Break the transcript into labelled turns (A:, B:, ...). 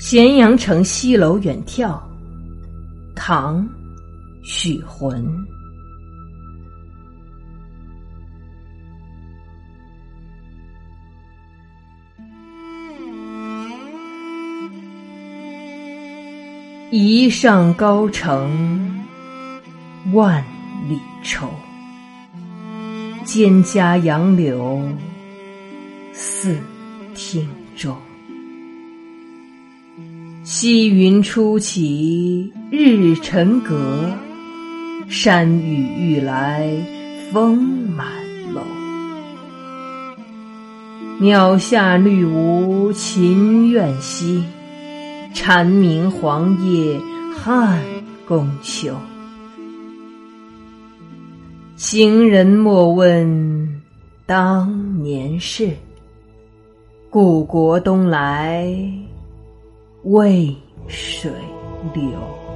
A: 咸阳城西楼远眺，唐·许浑。一上高城，万里愁。蒹葭杨柳，似汀洲。溪云初起日沉阁，山雨欲来风满楼。鸟下绿芜秦苑西。蝉鸣黄叶汉宫秋，行人莫问当年事，故国东来渭水流。